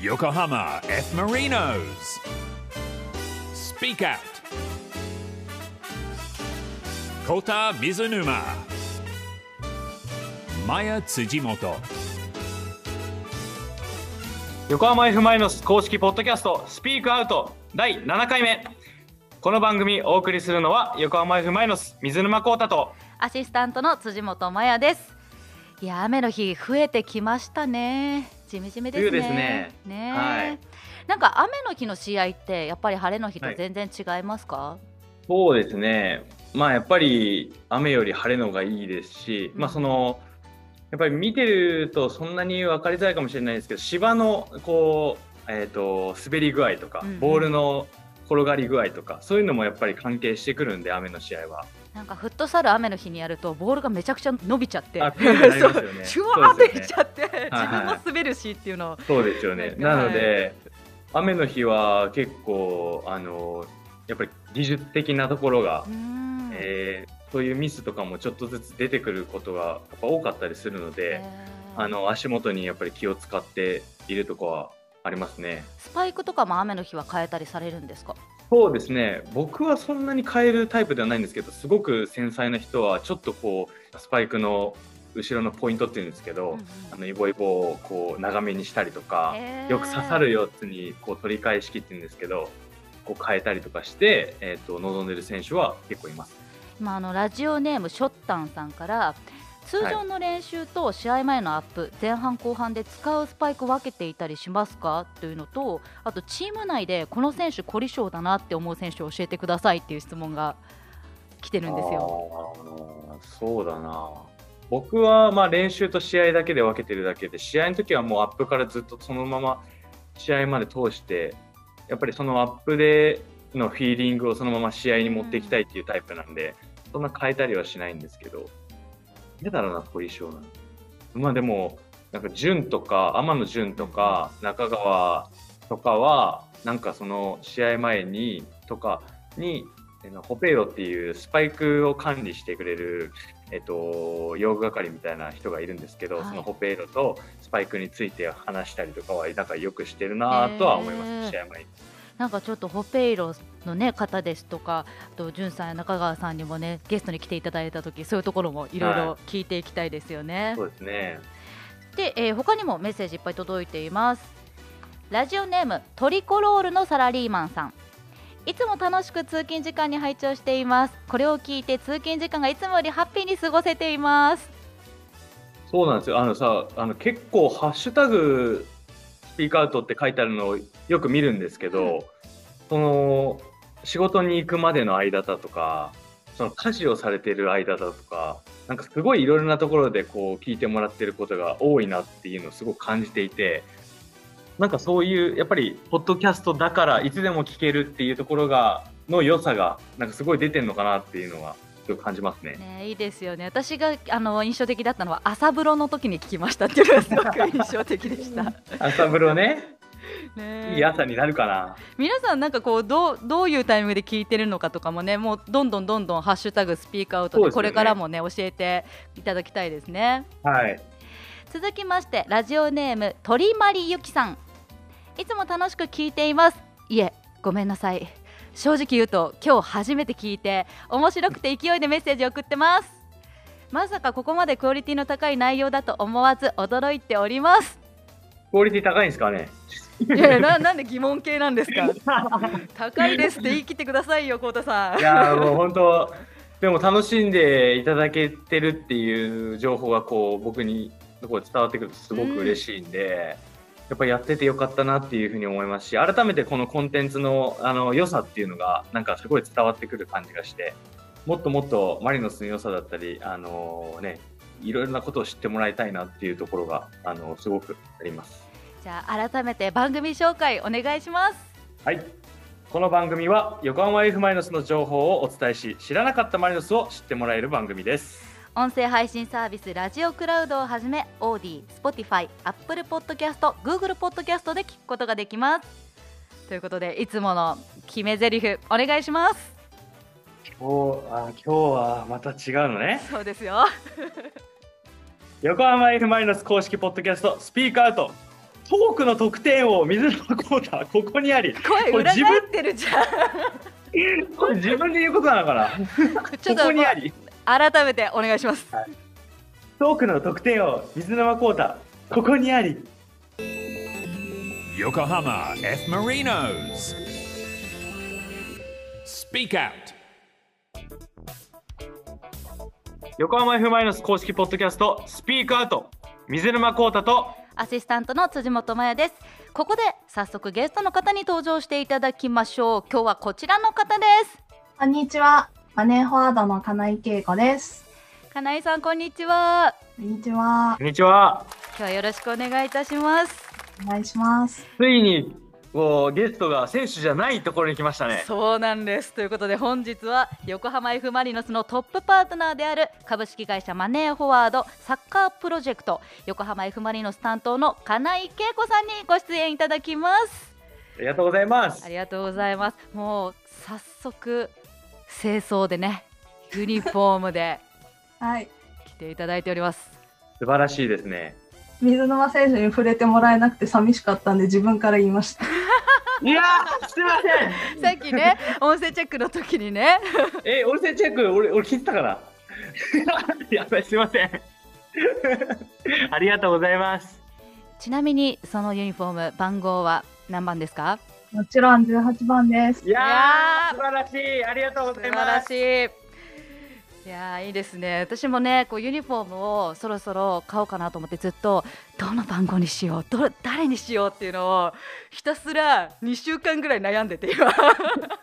Yokohama F. Marinos. Speak Out. Kota Mizunuma. Maya Tsujimoto. 横浜 F・ マイノス公式ポッドキャストスピークアウト第7回目この番組お送りするのは横浜 F・ マイノス水沼宏太とアシスタントの辻本麻也です。いや雨の日増えてきましたね。ジメジメですね。ね。ねはい。なんか雨の日の試合ってやっぱり晴れの日と全然違いますか？そうですね。まあやっぱり雨より晴れのがいいですし、まあそのやっぱり見てるとそんなに分かりづらいかもしれないですけど芝のこう、えー、と滑り具合とか、うんうん。ボールの転がり具合とかそういうのもやっぱり関係してくるんで雨の試合は。なんかフットサル雨の日にやるとボールがめちゃくちゃ伸びちゃって、ね シュワーっていっちゃって、はい自分も滑るしっていうのを。そうですよね。はないので、雨の日は結構あのやっぱり技術的なところが、えーそういうミスとかもちょっとずつ出てくることがやっぱ多かったりするので、あの足元にやっぱり気を使っているとこはありますね。スパイクとかも雨の日は変えたりされるんですか？そうですね。僕はそんなに変えるタイプではないんですけど、すごく繊細な人はちょっとこうスパイクの後ろのポイントっていうんですけど、うんうんあのイボイボをこう長めにしたりとか。へーよく刺さる4つにこう取り返し切ってるんですけどこう変えたりとかして、えー、と望んでる選手は結構います。まあ、あのラジオネームショッタンさんから通常の練習と試合前のアップ、前半後半で使うスパイク分けていたりしますか？というのとあとチーム内でこの選手凝り性だなって思う選手を教えてくださいっていう質問が来てるんですよ。そうだな僕はまあ練習と試合だけで分けてるだけで試合の時はもうアップからずっとそのまま試合まで通してやっぱりそのアップでのフィーリングをそのまま試合に持っていきたいっていうタイプなんで、そんな変えたりはしないんですけどだだろうなポジションなのまあでもなんか潤とか天野潤とか中川とかはなんかその試合前にとかにホペイロっていうスパイクを管理してくれる、えっと、用具係みたいな人がいるんですけど、はい。そのホペイロとスパイクについて話したりとかはなんかよくしてるなとは思います、試合前に。なんかちょっとホペイロの、ね、方ですとかあと潤さんや中川さんにもねゲストに来ていただいた時そういうところもいろいろ聞いていきたいですよね。そうですね。で、えー他にもメッセージいっぱい届いていますラジオネームトリコロールのサラリーマンさんいつも楽しく通勤時間に拝聴していますこれを聞いて通勤時間がいつもよりハッピーに過ごせていますそうなんですよ。あのさ、あの結構ハッシュタグスピークアウトって書いてあるのをよく見るんですけど、うん。その仕事に行くまでの間だとか、その家事をされている間だとか、なんかすごいいろいろなところでこう聞いてもらってることが多いなっていうのをすごく感じていて、なんかそういうやっぱりポッドキャストだからいつでも聞けるっていうところがの良さがなんかすごい出てるのかなっていうのはすごく感じますね。ねいいですよね。私があの印象的だったのは朝風呂の時に聞きましたっていうのがすごく印象的でした。朝風呂ね、ね。いい朝になるかな。皆さんなんかこうどうどういうタイミングで聞いてるのかとかもねもうどんどんどんどんハッシュタグスピークアウトでこれからもね教えていただきたいですね。はい。続きましてラジオネーム鳥まりゆきさん。いつも楽しく聞いています。いえごめんなさい正直言うと今日初めて聞いて面白くて勢いでメッセージを送ってます。まさかここまでクオリティの高い内容だと思わず驚いております。クオリティ高いんですかね？いやななんで疑問系なんですか？高いですって言い切ってくださいよコウタさん。いやーもう本当でも楽しんでいただけてるっていう情報がこう僕にこう伝わってくるとすごく嬉しいんで、やっぱりやっててよかったなっていうふうに思いますし改めてこのコンテンツのあの良さっていうのがなんかすごい伝わってくる感じがしてもっともっとマリノスの良さだったりあのねいろいろなことを知ってもらいたいなっていうところがあのすごくあります。じゃあ改めて番組紹介お願いしますはい。この番組は横浜 F・ マリノスの情報をお伝えし、知らなかったマリノスを知ってもらえる番組です。音声配信サービスラジオクラウドをはじめ AuDee、Spotify、アップルポッドキャスト、グーグルポッドキャストで聞くことができます。ということでいつもの決め台詞お願いします。今日あ今日はまた違うのね。そうですよ。横浜 F・ マリノス公式ポッドキャスト SPEAK OUT。トークの得点を水沼コータここにあり。声裏返ってるじゃん。これ自分で言うことなのかな？ことこにあり改めてお願いしますトークの得点を水沼コータここにあり Yokohama F. Marinos. Speak Out. 横浜 F・ マイナス公式ポッドキャストスピークアウト水沼コータとアシスタントの辻本麻也ですここで早速ゲストの方に登場していただきましょう今日はこちらの方ですこんにちは。マネーフォワードの金井恵子です。金井さんこんにちは。こんにちは。こんにちは。今日はよろしくお願いいたします。お願いします。ついにこうゲストが選手じゃないところに来ましたね。そうなんです。ということで本日は横浜 F・ マリノスのトップパートナーである株式会社マネーフォワードサッカープロジェクト横浜 F・ マリノス担当の金井恵子さんにご出演いただきます。ありがとうございます。ありがとうございます。もう早速清掃でねユニフォームで はい。来ていただいております。素晴らしいですね。水沼選手に触れてもらえなくて寂しかったんで自分から言いました。いやーすいません。さっきね音声チェックの時にね。え音声チェック俺俺聞いてたかな？やばいすいません。ありがとうございます。ちなみにそのユニフォーム番号は何番ですか？もちろん18番です。い。やいやー。ー素晴らしい。ありがとうございます。らしい。いやーいいですね。私もねこうユニフォームをそろそろ買おうかなと思ってずっとどの番号にしようど誰にしようっていうのをひたすら2週間ぐらい悩んでて今。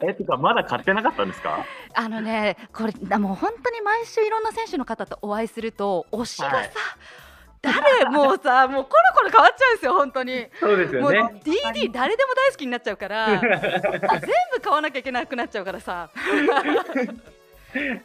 えてかまだ買ってなかったんですか？あのねこれあもう本当に毎週いろんな選手の方とお会いすると推しがさ、はい誰もうさ もうコロコロ変わっちゃうんですよ本当に。そうですもうよね DD 誰でも大好きになっちゃうからあ 全部買わなきゃいけなくなっちゃうからさ。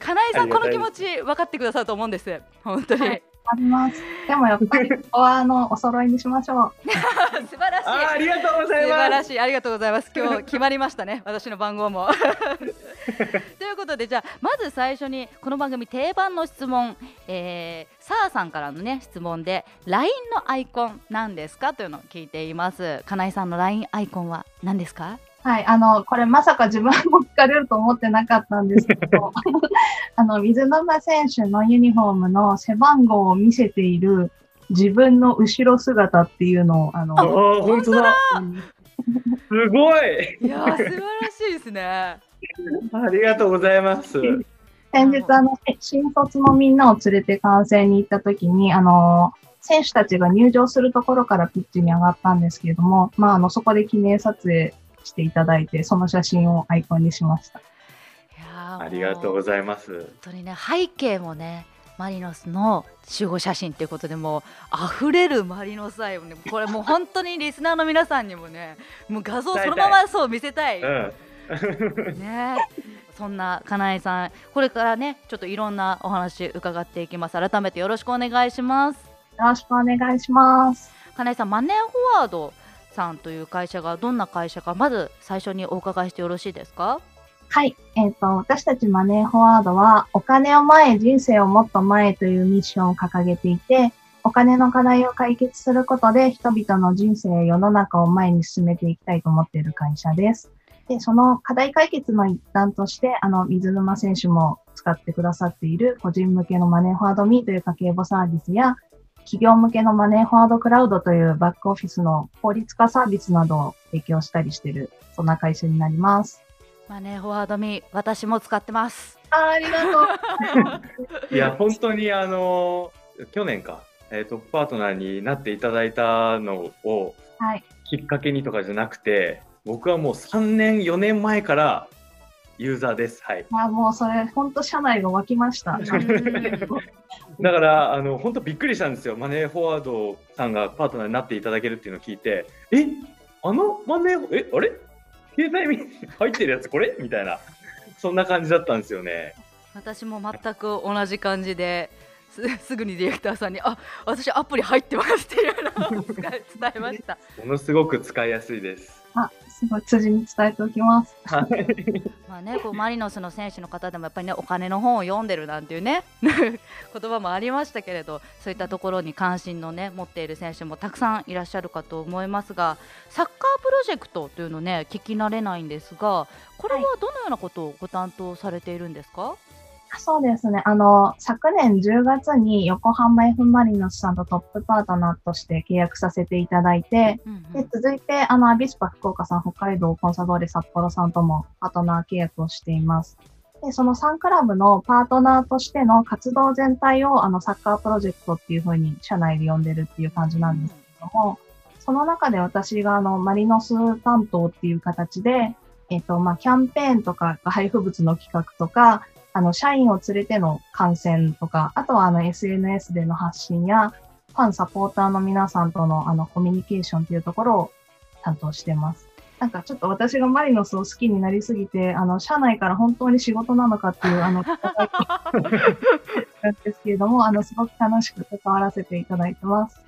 金井さんこの気持ち分かってくださると思うんです。本当に、はいあります。でもやっぱりここはあのお揃いにしましょう。素晴らしい。あーありがとうご素ざいます。晴らしい。ありがとうございます。今日決まりましたね。私の番号も。ということでじゃあまず最初にこの番組定番の質問、えー、サーさんからのね質問で LINE のアイコン何ですか？というのを聞いています。金井さんの LINE アイコンは何ですか？はい。あの、これまさか自分も聞かれると思ってなかったんですけど、あの、水沼選手のユニフォームの背番号を見せている自分の後ろ姿っていうのを、あの、あー本当だ。うんすごい。いやー素晴らしいですね。ありがとうございます。先日、あの、新卒のみんなを連れて観戦に行った時に、あの、選手たちが入場するところからピッチに上がったんですけれども、まあ、あの、そこで記念撮影していただいて、その写真をアイコンにしました。ありがとうございます。本当にね背景もねマリノスの集合写真ということでもう溢れるマリノス愛をねこれもう本当にリスナーの皆さんにもねもう画像そのままそう見せたい、うん。ね。そんな金井さんこれからねちょっといろんなお話伺っていきます。改めてよろしくお願いします。よろしくお願いします。金井さんマネーフォワードさんという会社がどんな会社かまず最初にお伺いしてよろしいですか？はい。えっ、と、私たちマネーフォワードは、お金を前、人生をもっと前というミッションを掲げていて、お金の課題を解決することで、人々の人生世の中を前に進めていきたいと思っている会社です。で、その課題解決の一環として、あの、水沼選手も使ってくださっている個人向けのマネーフォワードミーという家計簿サービスや、企業向けのマネーフォワードクラウドというバックオフィスの効率化サービスなどを提供したりしている、そんな会社になります。マネーフォワードミー私も使ってますあありがとう。いや本当にあの去年か、えートップパートナーになっていただいたのをはい。きっかけにとかじゃなくて僕はもう3年4年前からユーザーですはいいや、もうそれ、本当社内が沸きました。だからあの本当びっくりしたんですよマネーフォワードさんがパートナーになっていただけるっていうのを聞いてえあのマネーえあれ？携帯に入ってるやつこれ？みたいな。そんな感じだったんですよね。私も全く同じ感じですすぐにディレクターさんに「あ私アプリ入ってます」っていうのを伝えました。ものすごく使いやすいですあ、すごい、辻に伝えておきます。まあね、こうマリノスの選手の方でもやっぱりねお金の本を読んでるなんていうね 言葉もありましたけれどそういったところに関心のね持っている選手もたくさんいらっしゃるかと思いますがサッカープロジェクトというのね聞き慣れないんですがこれはどのようなことをご担当されているんですか、そうですね。あの、昨年10月に横浜 F・ マリノスさんとトップパートナーとして契約させていただいて、うんうんで、続いて、あの、アビスパ福岡さん、北海道コンサドーレ札幌さんともパートナー契約をしています。で、その3クラブのパートナーとしての活動全体を、あの、サッカープロジェクトっていうふうに社内で呼んでるっていう感じなんですけども、その中で私が、あの、マリノス担当っていう形で、えっ、と、まあ、キャンペーンとか、配布物の企画とか、あの、社員を連れての観戦とか、あとはあの、SNS での発信や、ファン、サポーターの皆さんとのあの、コミュニケーションというところを担当してます。なんかちょっと私がマリノスを好きになりすぎて、あの、社内から本当に仕事なのかっていう、あの、なんですけれども、あの、すごく楽しく関わらせていただいてます。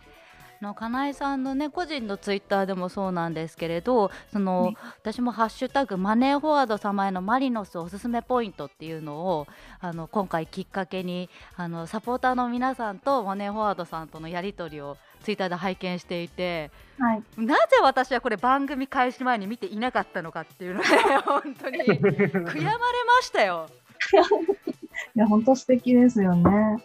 のかなえさんのね個人のツイッターでもそうなんですけれどその、はい私も「ハッシュタグマネーフォワード様へのマリノスおすすめポイント」っていうのをあの今回きっかけにあのサポーターの皆さんとマネーフォワードさんとのやり取りをツイッターで拝見していてはい。なぜ私はこれ番組開始前に見ていなかったのかっていうので本当に 悔やまれましたよ。いや、本当素敵ですよね。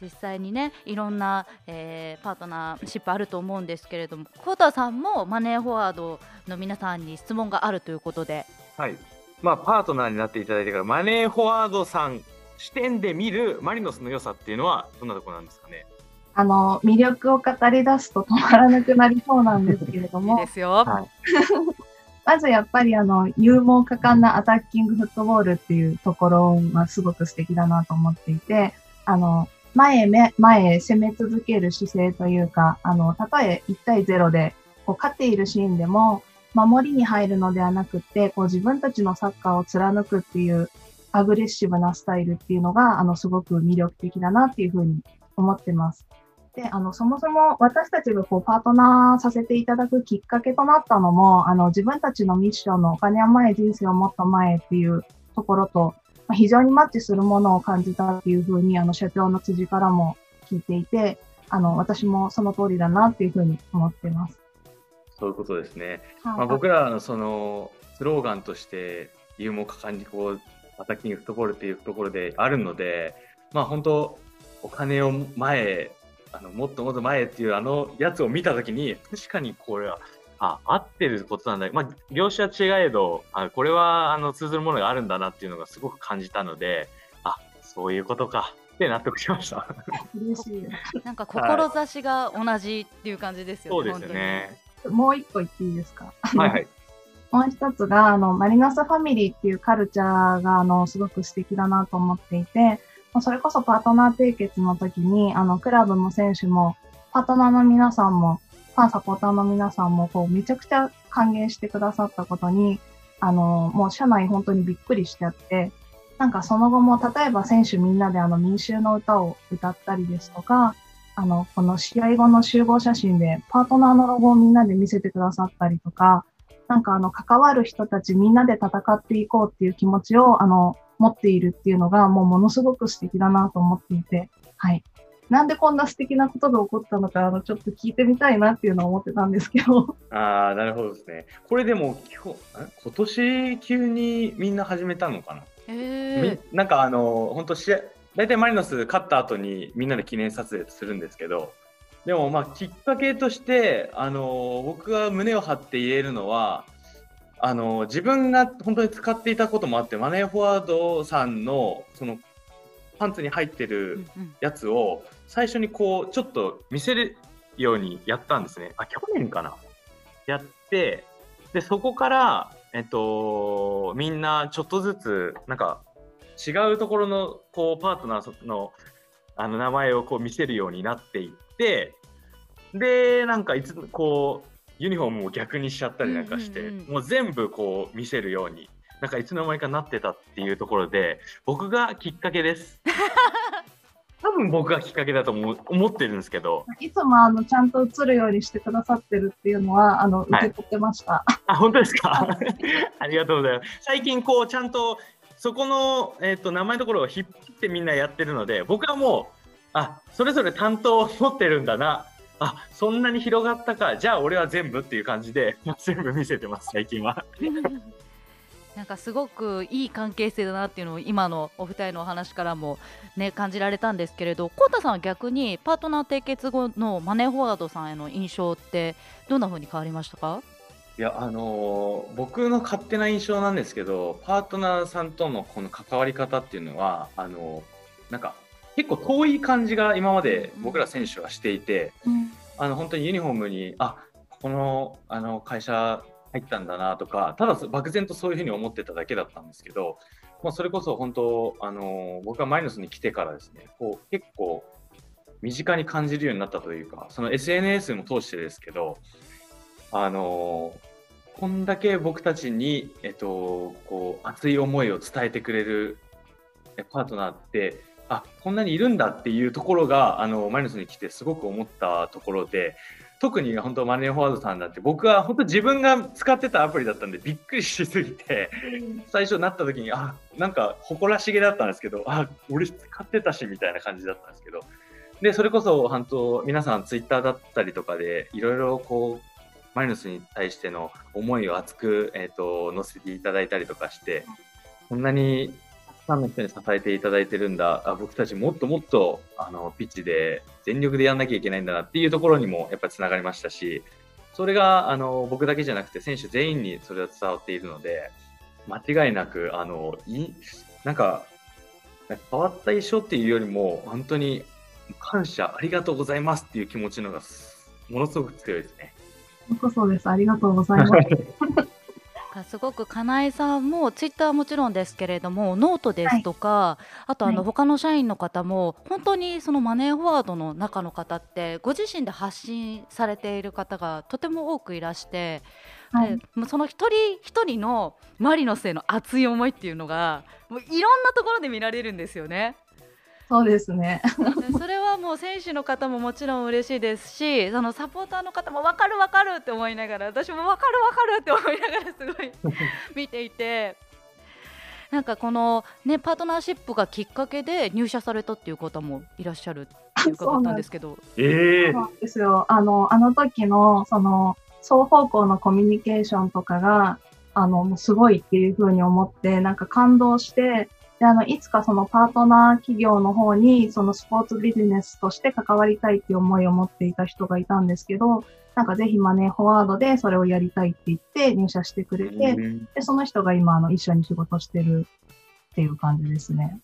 実際にねいろんな、えーパートナーシップあると思うんですけれどもコータさんもマネーフォワードの皆さんに質問があるということではい。まあ、パートナーになっていただいてから、マネーフォワードさん視点で見るマリノスの良さっていうのは、どんなところなんですかね？あの、魅力を語り出すと止まらなくなりそうなんですけれど いいもで、すよ。はい まずやっぱりあの、勇猛果敢なアタッキングフットボールっていうところがすごく素敵だなと思っていて、あの、前へめ、前へ攻め続ける姿勢というか、あの、たとえ1対0で、こう、勝っているシーンでも、守りに入るのではなくて、こう、自分たちのサッカーを貫くっていう、アグレッシブなスタイルっていうのが、あの、すごく魅力的だなっていうふうに思ってます。で、あの、そもそも私たちがこう、パートナーさせていただくきっかけとなったのも、あの、自分たちのミッションのお金は前、人生をもっと前っていうところと、非常にマッチするものを感じたっていうふうに、あの、社長の辻からも聞いていて、あの、私もその通りだなっていうふうに思ってます。そういうことですね。はいまあ、僕らのそのスローガンとして勇猛果敢にこうアタッキングフットボールっていうところであるので、まあ本当お金を前へあのもっともっと前へっていうあのやつを見たときに確かにこれはあ合ってることなんだ。まあ業種は違えどあこれはあの通ずるものがあるんだなっていうのがすごく感じたので、あそういうことかって納得しました。嬉しい。なんか志が同じっていう感じですよね。そうですね。もう一個言っていいですか？はいはい。もう一つが、あの、マリノスファミリーっていうカルチャーが、あの、すごく素敵だなと思っていて、まあそれこそパートナー締結の時に、あの、クラブも選手も、パートナーの皆さんも、ファンサポーターの皆さんも、こう、めちゃくちゃ歓迎してくださったことに、あの、もう社内本当にびっくりしちゃって、なんかその後も、例えば選手みんなであの民衆の歌を歌ったりですとか、あの、この試合後の集合写真でパートナーのロゴをみんなで見せてくださったりとか、なんかあの、関わる人たちみんなで戦っていこうっていう気持ちを、あの、持っているっていうのが、もうものすごく素敵だなと思っていて、はい。なんでこんな素敵なことが起こったのか、あの、ちょっと聞いてみたいなっていうのを思ってたんですけど。ああ、なるほどですね。これでも今日、え今年急にみんな始めたのかな、えみなんかあの、本当試合、大体マリノス勝った後にみんなで記念撮影するんですけど、でもまあきっかけとして、あの、僕が胸を張って言えるのは、あの、自分が本当に使っていたこともあって、マネーフォワードさんの、その、パンツに入ってーるやつを最初にこうちょっと見せるようにやったんですね。あ去年かな。やってでそこから、えっと、みんなちょっとずつなんか違うところのこうパートナーのあの名前をこう見せるようになっていってでなんかいつこうユニフォームを逆にしちゃったりなんかして、もう全部こう見せるようになんかいつの間にかなってたっていうところで僕がきっかけです。多分僕がきっかけだと思う思ってるんですけど、いつもあのちゃんと映るようにしてくださってるっていうのはあの受け取ってました。あ、本当ですか？ありがとうございます。最近こうちゃんとそこの、えっと名前のところを引っ張ってみんなやってるので、僕はもう、あ、それぞれ担当を持ってるんだな。あ、そんなに広がったか。じゃあ俺は全部っていう感じで全部見せてます、最近は。なんかすごくいい関係性だなっていうのを今のお二人のお話からもね感じられたんですけれど、コウタさんは逆にパートナー締結後のマネーフォワードさんへの印象ってどんな風に変わりましたか？いや、あのー僕の勝手な印象なんですけど、パートナーさんとのこの関わり方っていうのは、あのーなんか結構遠い感じが今まで僕ら選手はしていて、あの本当にユニフォームに、あこのあの会社入ったんだなとか、ただ漠然とそういうふうに思ってただけだったんですけど、まあ、それこそ本当、あの僕がマイノスに来てからですね、こう結構身近に感じるようになったというか、その SNS も通してですけど、あのこんだけ僕たちに、えっと、こう熱い思いを伝えてくれるパートナーって、あこんなにいるんだっていうところがあのマイナスに来てすごく思ったところで特に本当マネーフォワードさんだって僕は本当自分が使ってたアプリだったんでびっくりしすぎて最初なった時にあなんか誇らしげだったんですけどあ俺使ってたしみたいな感じだったんですけど。でそれこそ本当皆さんツイッターだったりとかでいろいろこうマイナスに対しての思いを熱く、えー、と載せていただいたりとかしてこんなにたくさんの人に支えていただいてるんだあ僕たちもっともっとあのピッチで全力でやんなきゃいけないんだなっていうところにもやっぱりつながりましたしそれがあの僕だけじゃなくて選手全員にそれは伝わっているので間違いなくあのいなんか変わった印象っていうよりも本当に感謝ありがとうございますっていう気持ちのがものすごく強いですね。こそです。ありがとうございます。すごく金井さんもツイッターはもちろんですけれどもノートですとか、あとあのはい。他の社員の方も本当にそのマネーフォワードの中の方ってご自身で発信されている方がとても多くいらして、はい。でもうその一人一人のマリノスへの熱い思いっていうのがもういろんなところで見られるんですよね。そうですね。でそれはもう選手の方ももちろん嬉しいですしそのサポーターの方も分かる分かるって思いながら私も分かる分かるって思いながらすごい 見ていてなんかこの、ね、パートナーシップがきっかけで入社されたっていう方もいらっしゃるって伺ったんですけど。ええそうなんですよ。あの、あの時の、その、双方向のコミュニケーションとかが、あの、もうすごいっていうふうに思って、なんか感動して、で、あの、いつかそのパートナー企業の方に、そのスポーツビジネスとして関わりたいっていう思いを持っていた人がいたんですけど、なんかぜひマネーフォワードでそれをやりたいって言って入社してくれて、で、その人が今、あの、一緒に仕事してるっていう感じですね。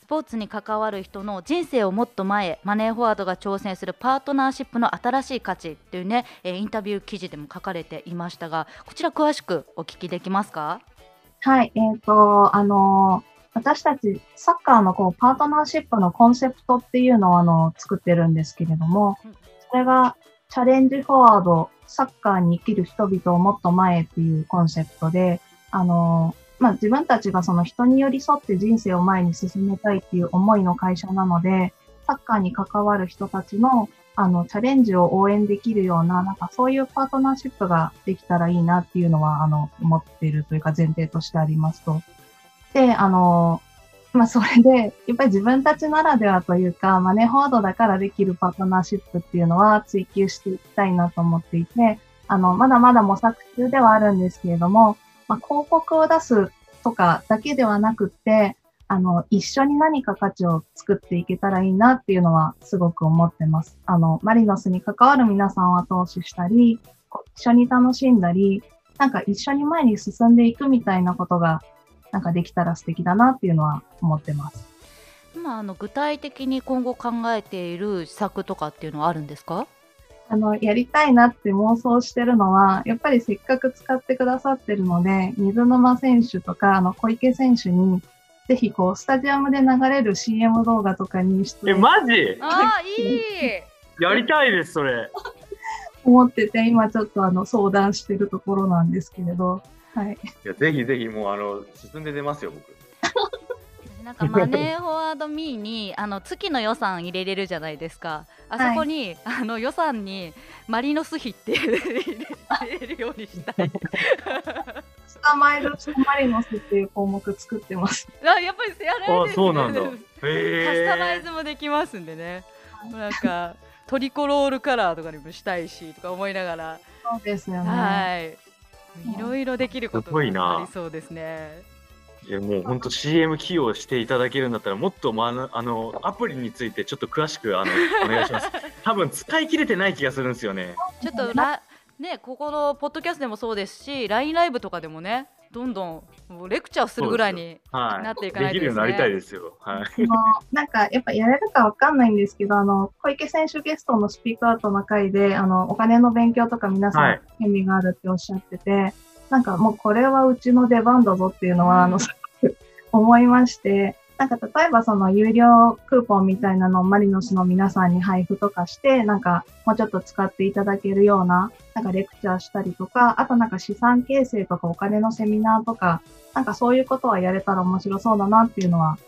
スポーツに関わる人の人生をもっと前へマネーフォワードが挑戦するパートナーシップの新しい価値っていうね、えーインタビュー記事でも書かれていましたがこちら詳しくお聞きできますか？はい、えっ、と、あの、私たちサッカーのこうパートナーシップのコンセプトっていうのをあの作ってるんですけれどもうん、それがチャレンジフォワード、サッカーに生きる人々をもっと前へっていうコンセプトで、あの、まあ、自分たちがその人に寄り添って人生を前に進めたいっていう思いの会社なので、サッカーに関わる人たちのあの、チャレンジを応援できるような、なんかそういうパートナーシップができたらいいなっていうのは、あの、思っているというか前提としてありますと。で、あの、まあ、それで、やっぱり自分たちならではというか、マネーフォワードだからできるパートナーシップっていうのは追求していきたいなと思っていて、あの、まだまだ模索中ではあるんですけれども、まあ、広告を出すとかだけではなくて、あの、一緒に何か価値を作っていけたらいいなっていうのはすごく思ってます。あの、マリノスに関わる皆さんを後押ししたり、一緒に楽しんだり、なんか一緒に前に進んでいくみたいなことが、なんかできたら素敵だなっていうのは思ってます。今あの具体的に今後考えている施策とかっていうのはあるんですか？あの、やりたいなって妄想してるのは、やっぱりせっかく使ってくださってるので、水沼選手とか、あの、小池選手に、ぜひこう、スタジアムで流れる CM 動画とかに出え、演マジ？ああいいやりたいです、それ。思ってて、今ちょっとあの、相談してるところなんですけれど、はい。いや、ぜひぜひ、もう、あの、進んで出ますよ、僕。なんかマネーフォワードミーにあの月の予算入れれるじゃないですか。あそこに、あの予算にマリノス費って入れれるようにしたい。捕まえるマリノスっていう項目作ってます。あやっぱりやられてるんですねそうなんだ。へカスタマイえ。ズもできますんでね。なんかトリコロールカラーとかにもしたいしとか思いながら、そうですよね。はい。いろいろできることすごいながありそうですね。いやもう本当 CM 起用していただけるんだったらもっとまああのアプリについてちょっと詳しくあのお願いします。多分使い切れてない気がするんですよね。ちょっとらねここのポッドキャストでもそうですし、LINE ライブとかでもね、どんどんもうレクチャーするぐらいにはい。なっていかないとできるようになりたいですよ。はい。あのなんかやっぱやれるかわかんないんですけど、あの、小池選手ゲストのスピークアウトの回で、あの、お金の勉強とか皆さんはい興味があるっておっしゃってて、なんかもうこれはうちの出番だぞっていうのは、あの、すごく思いまして、なんか例えばその有料クーポンみたいなのをマリノスの皆さんに配布とかして、なんかもうちょっと使っていただけるような、なんかレクチャーしたりとか、あとなんか資産形成とかお金のセミナーとか、なんかそういうことはやれたら面白そうだなっていうのは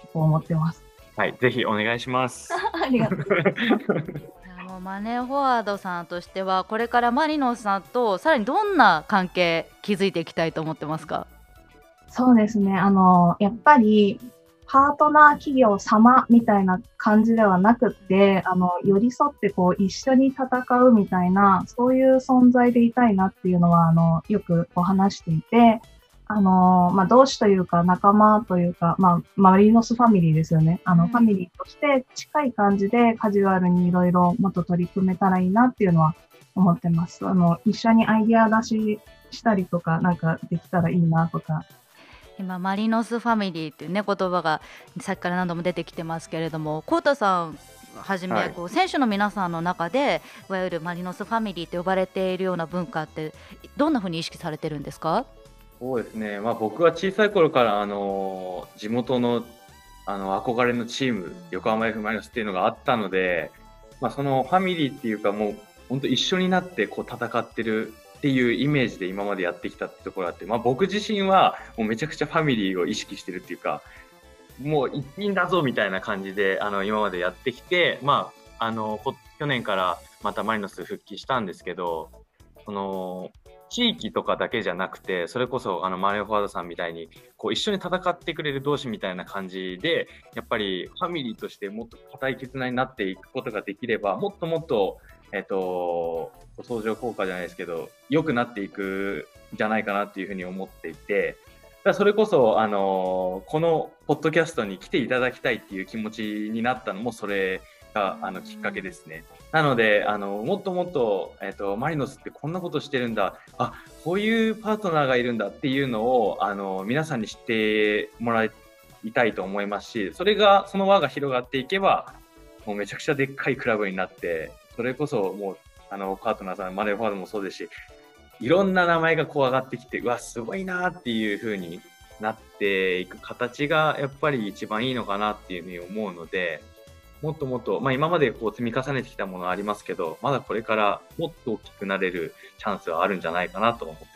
結構思ってます。はい。ぜひお願いします。ありがとう。いやもうマネーフォワードさんとしてはこれからマリノスさんとさらにどんな関係築いていきたいと思ってますか？そうですね。あの、やっぱり、パートナー企業様みたいな感じではなくって、あの、寄り添ってこう、一緒に戦うみたいな、そういう存在でいたいなっていうのは、あの、よくお話していて、あの、まあ、同志というか仲間というか、まあ、マリノスファミリーですよね。あの、うんファミリーとして近い感じでカジュアルにいろいろもっと取り組めたらいいなっていうのは思ってます。あの、一緒にアイディア出ししたりとか、なんかできたらいいなとか、今マリノスファミリーっていうね言葉がさっきから何度も出てきてますけれども、コウタさんはじめ、はいこう選手の皆さんの中でいわゆるマリノスファミリーと呼ばれているような文化ってどんな風に意識されてるんですか？そうですね。まあ僕は小さい頃からあの地元のあの憧れのチーム横浜 F・ マリノスっていうのがあったので、まあそのファミリーっていうかもう本当一緒になってこう戦ってるっていうイメージで今までやってきたってところがあって、まあ僕自身はもうめちゃくちゃファミリーを意識してるっていうか、もう一品だぞみたいな感じであの今までやってきて、まああの去年からまたマリノス復帰したんですけど、その地域とかだけじゃなくて、それこそあのマレーフォワードさんみたいにこう一緒に戦ってくれる同士みたいな感じで、やっぱりファミリーとしてもっと固い絆になっていくことができれば、もっともっと、えっと、相乗効果じゃないですけど、良くなっていくんじゃないかなっていうふうに思っていて、だそれこそ、あのこのポッドキャストに来ていただきたいっていう気持ちになったのも、それがあのきっかけですね。なので、あのもっともっと、えっと、マリノスってこんなことしてるんだ、あこういうパートナーがいるんだっていうのをあの皆さんに知ってもらいたいと思いますし、それが、その輪が広がっていけば、もうめちゃくちゃでっかいクラブになって、それこそもう、あの、パートナーさん、マネーフォワードもそうですし、いろんな名前がこう上がってきて、うわ、すごいなっていう風になっていく形が、やっぱり一番いいのかなっていうふうに思うので、もっともっと、まあ今までこう積み重ねてきたものはありますけど、まだこれからもっと大きくなれるチャンスはあるんじゃないかなと思ってます。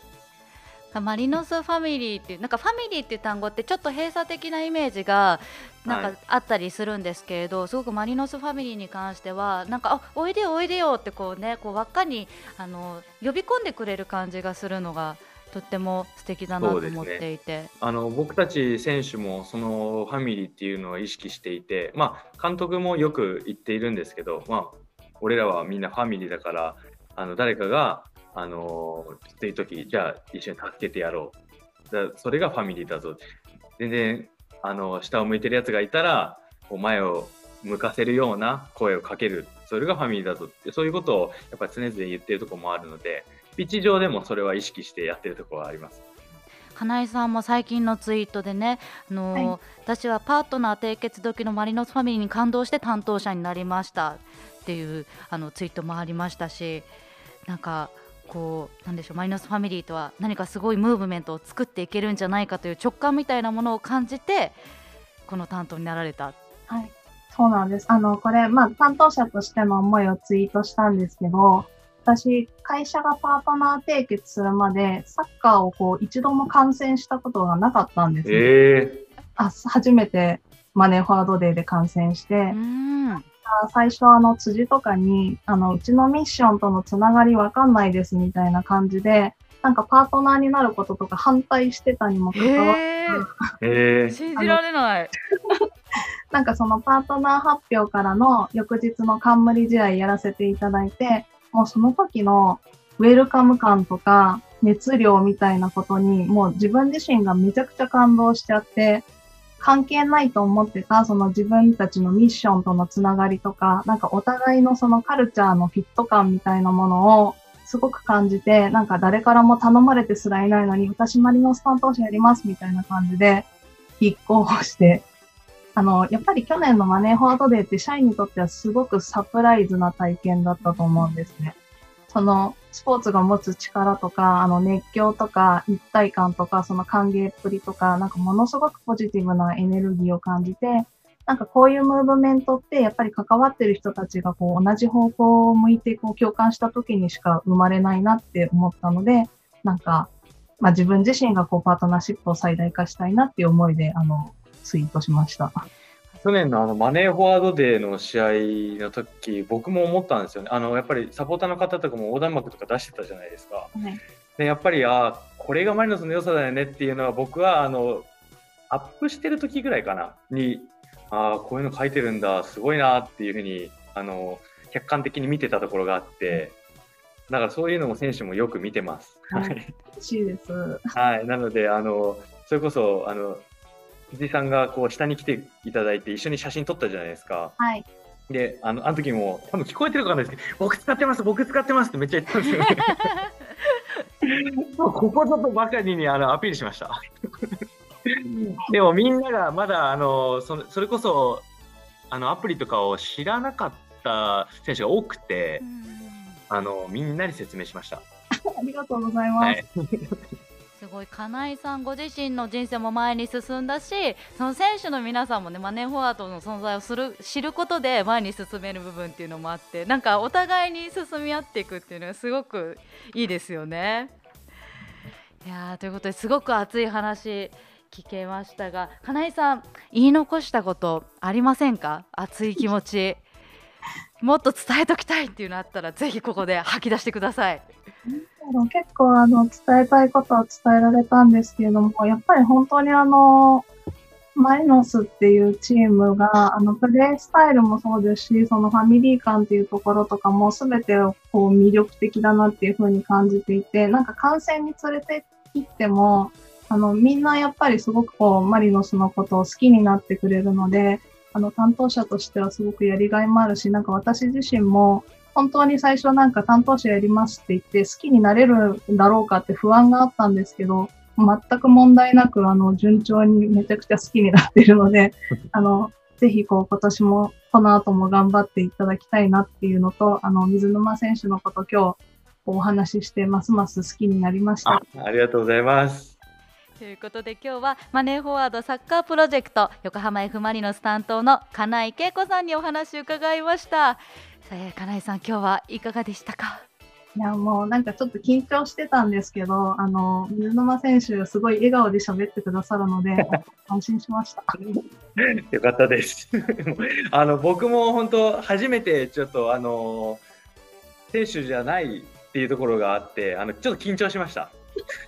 マリノスファミリーっていうなんかファミリーっていう単語ってちょっと閉鎖的なイメージがなんはかあったりするんですけれど、すごくマリノスファミリーに関してはなんかあおいでよおいでよってこうねこう輪っかにあの呼び込んでくれる感じがするのがとっても素敵だなと思っていて、あの僕たち選手もそのファミリーっていうのを意識していて、まあ、監督もよく言っているんですけど、まあ、俺らはみんなファミリーだからあの誰かがあのきつい時じゃあ一緒に助けてやろう。だそれがファミリーだぞ。全然あの下を向いてるやつがいたらこう前を向かせるような声をかける。それがファミリーだぞって。そういうことをやっぱり常々言ってるところもあるのでピッチ上でもそれは意識してやってるところはあります。金井さんも最近のツイートでね、あのーはい。私はパートナー締結時のマリノスファミリーに感動して担当者になりましたっていうあのツイートもありましたしなんかこうなんでしょうマリノスファミリーとは何かすごいムーブメントを作っていけるんじゃないかという直感みたいなものを感じてこの担当になられた。はい。そうなんです。あの、これ、まあ、担当者としての思いをツイートしたんですけど、私、会社がパートナー締結するまで、サッカーをこう、一度も観戦したことがなかったんですね。えあ初めてマネーフォワードデーで観戦して、うん最初あの辻とかに、あの、うちのミッションとのつながりわかんないですみたいな感じで、なんかパートナーになることとか反対してたにもかかわらず、へええ信じられない。なんかそのパートナー発表からの翌日の冠試合やらせていただいて、もうその時のウェルカム感とか熱量みたいなことに、もう自分自身がめちゃくちゃ感動しちゃって、関係ないと思ってた、その自分たちのミッションとのつながりとか、なんかお互いのそのカルチャーのフィット感みたいなものをすごく感じて、なんか誰からも頼まれてすらいないのに、私マリノス担当者やりますみたいな感じで、立候補して、あの、やっぱり去年のマネーフォワードデーって社員にとってはすごくサプライズな体験だったと思うんですね。そのスポーツが持つ力とか、あの熱狂とか一体感とか、その歓迎っぷりとか、なんかものすごくポジティブなエネルギーを感じて、なんかこういうムーブメントってやっぱり関わってる人たちがこう同じ方向を向いてこう共感した時にしか生まれないなって思ったので、なんか、まあ自分自身がこうパートナーシップを最大化したいなっていう思いで、あの、ツイートしました。去年のあのマネーフォワードデーの試合の時僕も思ったんですよね。あのやっぱりサポーターの方とかも横断幕とか出してたじゃないですか。はい。でやっぱりあこれがマリノスの良さだよねっていうのは僕はあのアップしてる時ぐらいかな。にああこういうの書いてるんだ。すごいなっていうふうにあの客観的に見てたところがあって。だからそういうのも選手もよく見てます。ははい。い、嬉しいです。はい、なのであのそれこそあの藤井さんがこう下に来ていただいて一緒に写真撮ったじゃないですか。はい。で、あの、あの時も、多分聞こえてるかわかんないですけど、僕使ってます、僕使ってますってめっちゃ言ったんですよね。ここぞとばかりにあのアピールしました。でもみんながまだあのそれそれこそあのアプリとかを知らなかった選手が多くて、あのみんなに説明しました。ありがとうございます。はい。すごい金井さんご自身の人生も前に進んだしその選手の皆さんもねマネーフォワードの存在をする知ることで前に進める部分っていうのもあってなんかお互いに進み合っていくっていうのがすごくいいですよね。いやーということですごく熱い話聞けましたが金井さん言い残したことありませんか？熱い気持ちもっと伝えときたいっていうのあったらぜひここで吐き出してください。結構あの伝えたいことは伝えられたんですけれども、やっぱり本当にあの、マリノスっていうチームが、あの、プレースタイルもそうですし、そのファミリー感っていうところとかも全てをこう魅力的だなっていうふうに感じていて、なんか観戦に連れて行っても、あの、みんなやっぱりすごくこう、マリノスのことを好きになってくれるので、あの、担当者としてはすごくやりがいもあるし、なんか私自身も、本当に最初なんか担当者やりますって言って好きになれるんだろうかって不安があったんですけど、全く問題なく、あの、順調にめちゃくちゃ好きになっているので、あの、ぜひこう今年もこの後も頑張っていただきたいなっていうのと、あの、水沼選手のこと今日お話ししてますます好きになりましたあ。ありがとうございます。ということで今日はマネーフォワードサッカープロジェクト横浜 F・ マリノス担当の金井恵子さんにお話を伺いました。えー金井さん今日はいかがでしたか？いや、もうなんかちょっと緊張してたんですけど、あの、水沼選手すごい笑顔で喋ってくださるので、安心しました。よかったです。あの僕も本当初めてちょっとあの選手じゃないっていうところがあって、あのちょっと緊張しました。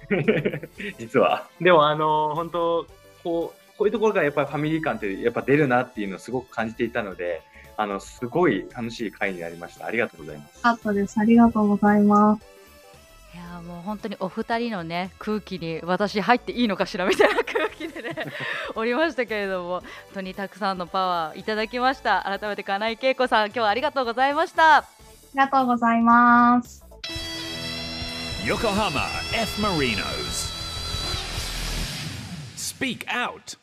実は。でもあの本当こうこういうところからやっぱりファミリー感ってやっぱ出るなっていうのをすごく感じていたので、あのすごい楽しい会になりました。ありがとうございます。あったです。ありがとうございます。いやーもう本当にお二人のね空気に私入っていいのかしらみたいな空気でね おりましたけれども本当にたくさんのパワーいただきました改めて金井恵子さん今日はありがとうございましたありがとうございます。Yokohama F. Marinos. Speak Out.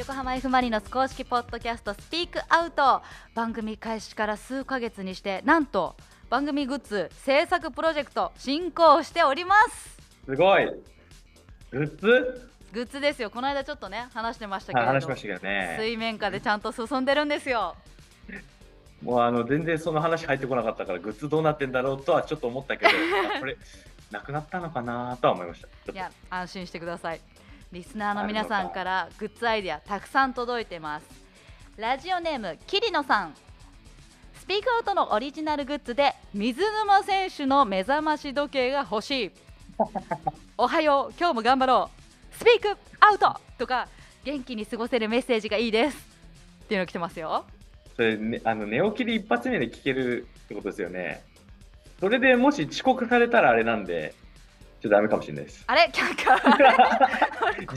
横浜 F・ マリノス公式ポッドキャストスピークアウト。番組開始から数ヶ月にしてなんと番組グッズ制作プロジェクト進行しております。すごい。グッズ？グッズですよ。この間ちょっとね話してましたけれど。はい話しましたけどね。水面下でちゃんと進んでるんですよ。もうあの全然その話入ってこなかったからグッズどうなってんだろうとはちょっと思ったけどあこれなくなったのかなとは思いました。いや安心してくださいリスナーの皆さんからグッズアイデアたくさん届いてます。ラジオネームキリノさん。スピークアウトのオリジナルグッズで水沼選手の目覚まし時計が欲しい。おはよう今日も頑張ろう。スピークアウトとか元気に過ごせるメッセージがいいです。っていうの来てますよ。それ、ね、あの寝起きで一発目で聞けるってことですよね。それでもし遅刻されたらあれなんで、ちょっとダメかもしれないです。あれ？却下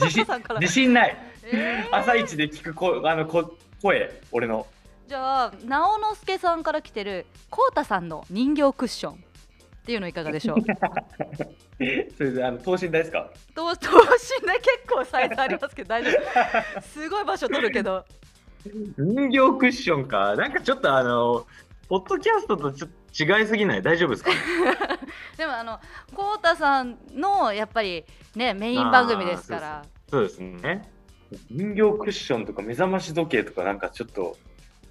自信自信ない。えー。朝一で聞くこあのこ声、俺の。じゃあ直之助さんから来てるこうたさんの人形クッションっていうのいかがでしょう？それであの等身大ですか？等身で結構サイズありますけど大丈夫。すごい場所取るけど。人形クッションか。なんかちょっとあの、ポッドキャストとちょっと違いすぎない？大丈夫ですか、ね、でもあのこうたさんのやっぱりねメイン番組ですから。そうですね。人形クッションとか目覚まし時計とかなんかちょっと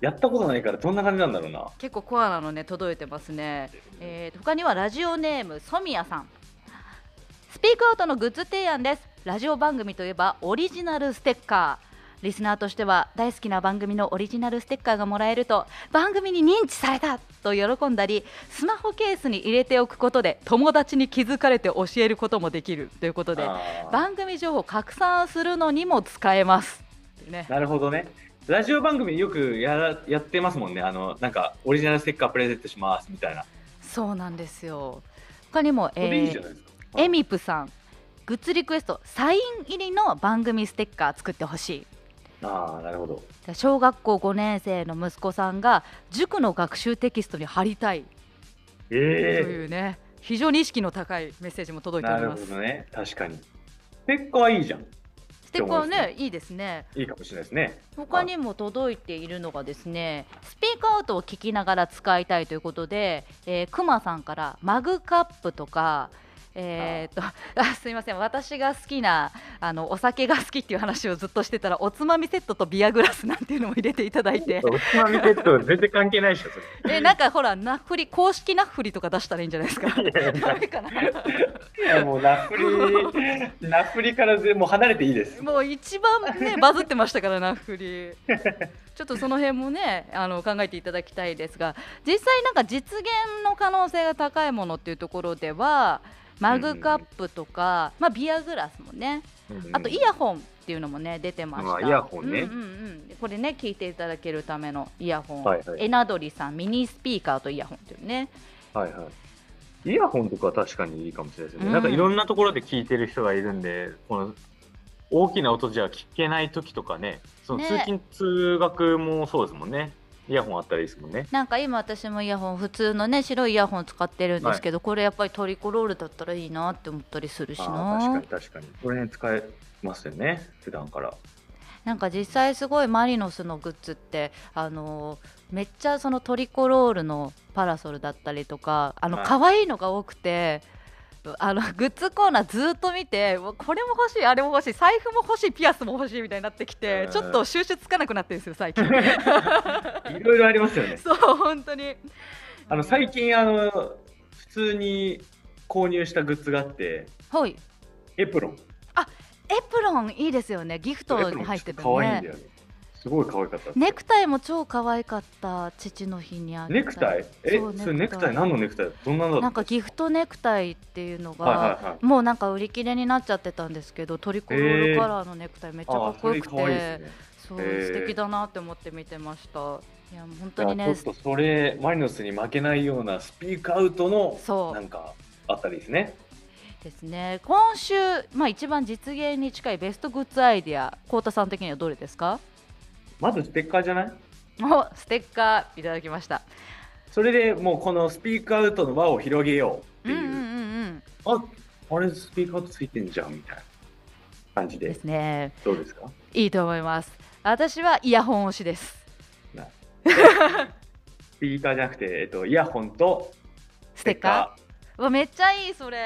やったことないからどんな感じなんだろうな。結構コアなのね届いてますね、えー、他にはラジオネームソミヤさん。スピークアウトのグッズ提案です。ラジオ番組といえばオリジナルステッカーリスナーとしては大好きな番組のオリジナルステッカーがもらえると番組に認知されたと喜んだりスマホケースに入れておくことで友達に気づかれて教えることもできるということで番組情報を拡散するのにも使えます。ね、なるほどね。ラジオ番組よくやらやってますもんね。あの、なんか、オリジナルステッカープレゼントしますみたいな。そうなんですよ他にも、え。エミプさんグッズリクエストサイン入りの番組ステッカー作ってほしいああ、なるほど。小学校5年生の息子さんが塾の学習テキストに貼りたいとえいうね、非常に意識の高いメッセージもえ届いておなるりますほどね。確かに。ステッカーはいいじゃん。ステッカーねいいですねいいかもしれないですね。他にも届いているのがですねスピークアウトを聞きながら使いたいということで、えー、くまさんからマグカップとかえー、っ とあすみません。私が好きなあのお酒が好きっていう話をずっとしてたらおつまみセットとビアグラスなんていうのも入れていただいて。おつまみセット全然関係ないでしょ、それ。えなんかほらナッフリ公式ナッフリとか出したらいいんじゃないですか。いやいやダメかな。いや、もうナフリ、ナフリからでもう離れていいです。もう一番ねバズってましたからナッフリ。ちょっとその辺もねあの考えていただきたいですが実際なんか実現の可能性が高いものっていうところではマグカップとか、まあ、ビアグラスもねあとイヤホンっていうのもね出てました。あイヤホンね。うんうんうん、これね聞いていただけるためのイヤホン、はいはい。エナドリさんミニスピーカーとイヤホンっていうね。はいはい。イヤホンとかは確かにいいかもしれないですよね。うん。なんかいろんなところで聞いてる人がいるんで、この大きな音じゃ聞けない時とかね、そのね通勤、通学もそうですもんね。イヤホンあったらいいですもんね。なんか今私もイヤホン普通のね白いイヤホン使ってるんですけど、これやっぱりトリコロールだったらいいなって思ったりするしあなー確かに確かに。これね、使えますよね、普段から。なんか実際すごいマリノスのグッズってあのめっちゃそのトリコロールのパラソルだったりとかあのはい可愛いのが多くて。あのグッズコーナーずっと見てこれも欲しいあれも欲しい財布も欲しいピアスも欲しいみたいになってきてうんちょっと収集つかなくなってるんですよ最近いろいろありますよね。そう本当にあの最近あの普通に購入したグッズがあって、はいエプロン。エプロンいいですよねギフトに入ってて可愛いんだねよね。すごい可愛かった。ネクタイも超可愛かった父の日にあネクタイ？え、それネクタイ。何のネクタイ？どんなの？なんかギフトネクタイっていうのが、はいはいはい。もうなんか売り切れになっちゃってたんですけどトリコロールカラーのネクタイめっちゃかっこよくて、あーそうへー。素敵だなって思って見てました。いや本当にねちょっとそれマリノスに負けないようなスピークアウトのそう。なんかあったりですね。ですね。今週、まあ、一番実現に近いベストグッズアイデア幸太さん的にはどれですか？まずステッカーじゃない？おステッカーいただきました。それでもうこのスピークアウトの輪を広げようっていう、うんうんうんうん。ああれスピークアウトついてんじゃんみたいな感じで。ですね。どうですか？いいと思います。私はイヤホン推しです。な スピーカーじゃなくて、えっと、イヤホンとステッカー？うわめっちゃいいそれ。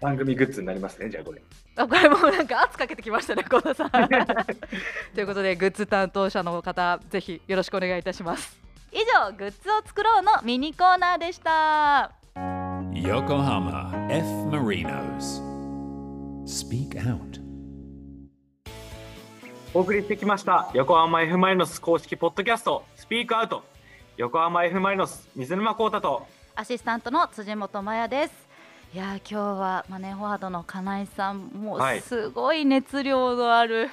ー番組グッズになりますね。じゃあこれあこれもうなんか圧かけてきましたね、幸田さん。ということで、グッズ担当者の方、ぜひよろしくお願いいたします。以上、グッズを作ろうのミニコーナーでした。Yokohama F. Marinos. Speak out. お送りしてきました横浜 F・ マリノス公式ポッドキャストスピークアウト横浜 F・ マリノス水沼宏太とアシスタントの辻本麻也です。いやー今日はマネーフォワードの金井さんもはいうすごい熱量のある、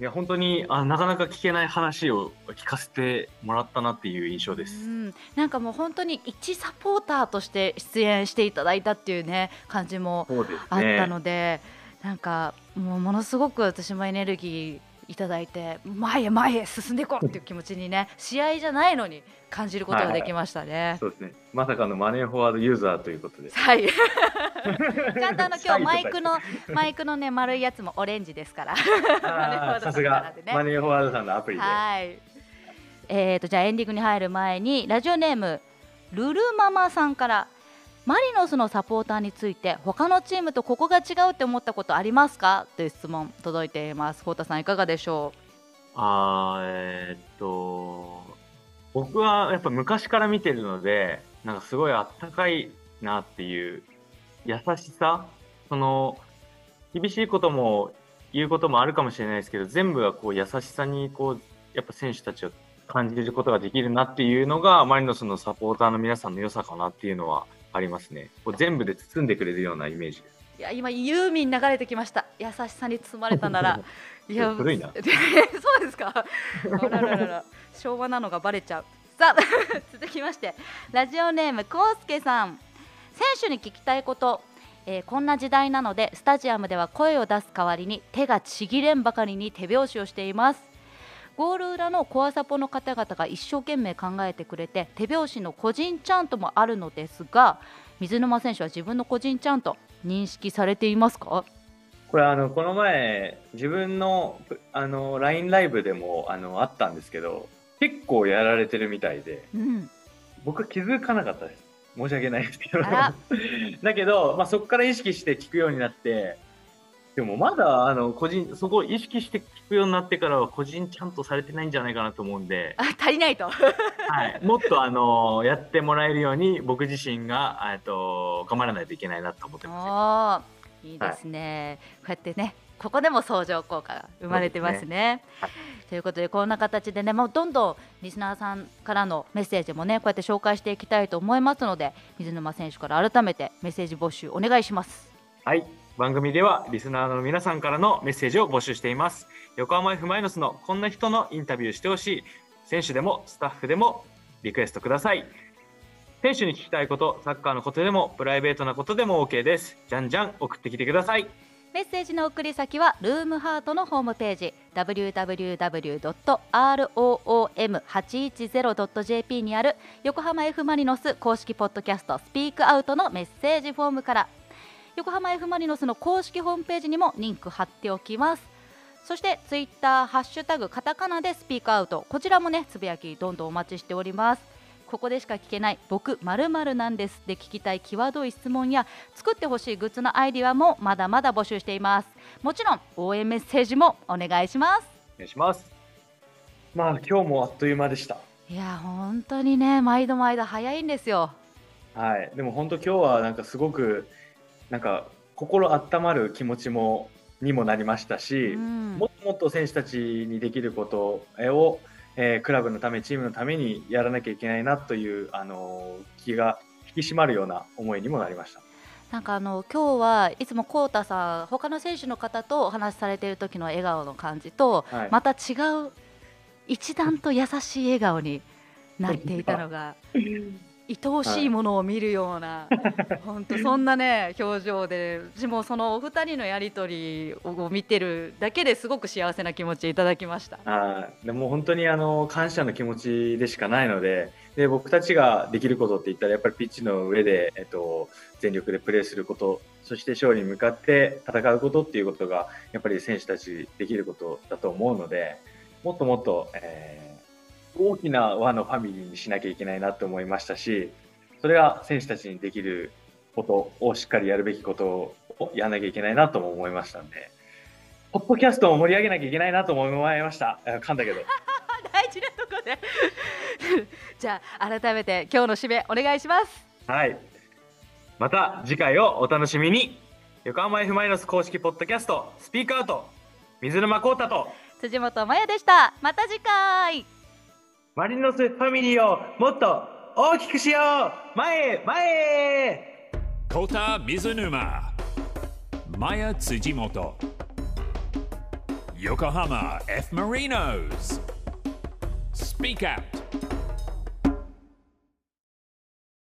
いや本当にあなかなか聞けない話を聞かせてもらったなっていう印象でうす。ん、なんかもう本当に一サポーターとして出演していただいたっていうね感じも。あったので、なんかもうものすごく私もエネルギーいただいて前へ前へ進んでいこうっていう気持ちにね試合じゃないのに感じることができましたね。そうですね。まさかのマネーフォワードユーザーということで。はい。ちゃんとあの今日マイクのサマイクのね丸いやつもオレンジですから。さすがねマネーフォワードさんのアプリで。はい。えーとじゃあエンディングに入る前にラジオネームルルママさんからマリノスのサポーターについて他のチームとここが違うって思ったことありますか？という質問届いています。ホータさんいかがでしょう？あーえーっと僕はやっぱ昔から見てるのでなんかすごいあったかいなっていう優しさその厳しいことも言うこともあるかもしれないですけど全部がこう優しさにこうやっぱ選手たちを感じることができるなっていうのがマリノスのサポーターの皆さんの良さかなっていうのはありますねこう全部で包んでくれるようなイメージですう。いや今ユーミン流れてきました。優しさに包まれたなら。いや古いな そうですか。昭和なのがバレちゃう。さあ 続きましてラジオネームコウスケさん選手に聞きたいこと、えーこんな時代なのでスタジアムでは声を出す代わりに手がちぎれんばかりに手拍子をしていますゴール裏のコアサポの方々が一生懸命考えてくれて手拍子の個人チャントもあるのですが水沼選手は自分の個人チャント認識されていますか？これあのこの前自分のあの LINE ライブでもあのあったんですけど結構やられてるみたいでうん。僕は気づかなかったです。申し訳ないですけど。だけど、まあ、そこから意識して聞くようになってでもまだあの個人そこを意識して聞くようになってからは個人ちゃんとされてないんじゃないかなと思うんで、あ足りないとはい、もっとあのやってもらえるように僕自身がえっと頑張らないといけないなと思ってます。いいですね、こうやってねここでも相乗効果が生まれてますね。はいということでこんな形でねもうどんどんリスナーさんからのメッセージもねこうやって紹介していきたいと思いますので水沼選手から改めてメッセージ募集お願いします。はい。番組ではリスナーの皆さんからのメッセージを募集しています。横浜 F・ マイノスのこんな人のインタビューしてほしい。選手でもスタッフでもリクエストください。選手に聞きたいこと、サッカーのことでもプライベートなことでも OK です。じゃんじゃん送ってきてください。メッセージの送り先はルームハートのホームページ www.room810.jp にある横浜 F・ マリノス公式ポッドキャストスピークアウトのメッセージフォームから横浜 F・ マリノスの公式ホームページにもリンク貼っておきます。そしてツイッターハッシュタグカタカナでスピークアウト。こちらもねつぶやきどんどんお待ちしております。ここでしか聞けない僕まるなんです。で聞きたい際どい質問や作ってほしいグッズのアイディアもまだまだ募集しています。もちろん応援メッセージもお願いします。お願いします。まあ今日もあっという間でした。いや本当にね毎度毎度早いんですよ。はい。でも本当今日はなんかすごくなんか心温まる気持ちもにもなりましたし、うんもっともっと選手たちにできることを、えークラブのためチームのためにやらなきゃいけないなという、あのー気が引き締まるような思いにもなりました。なんかあの今日はいつもコウタさん他の選手の方とお話しされている時の笑顔の感じと、はいまた違う一段と優しい笑顔になっていたのが 愛おしいものを見るような、本当そんなね表情で私もそのお二人のやり取りを見てるだけですごく幸せな気持ちいただきました。はいでも本当にあの感謝の気持ちでしかないのでで僕たちができることって言ったらやっぱりピッチの上で、えっと、全力でプレーすることそして勝利に向かって戦うことっていうことがやっぱり選手たちできることだと思うのでもっともっと、えー大きな輪のファミリーにしなきゃいけないなと思いましたしそれが選手たちにできることをしっかりやるべきことをやらなきゃいけないなとも思いましたんで。ポッドキャストを盛り上げなきゃいけないなと思いました。あ噛んだけど。大事なとこで じゃあ改めて今日の締めお願いします。はい。また次回をお楽しみに。横浜 F マイナス公式ポッドキャストスピークアウト水沼宏太と辻本麻也でしたまた次回マリノスファミリーをもっと大きくしよう。前前へ。コー水沼。マ辻元。横浜 F マリノススピークアプ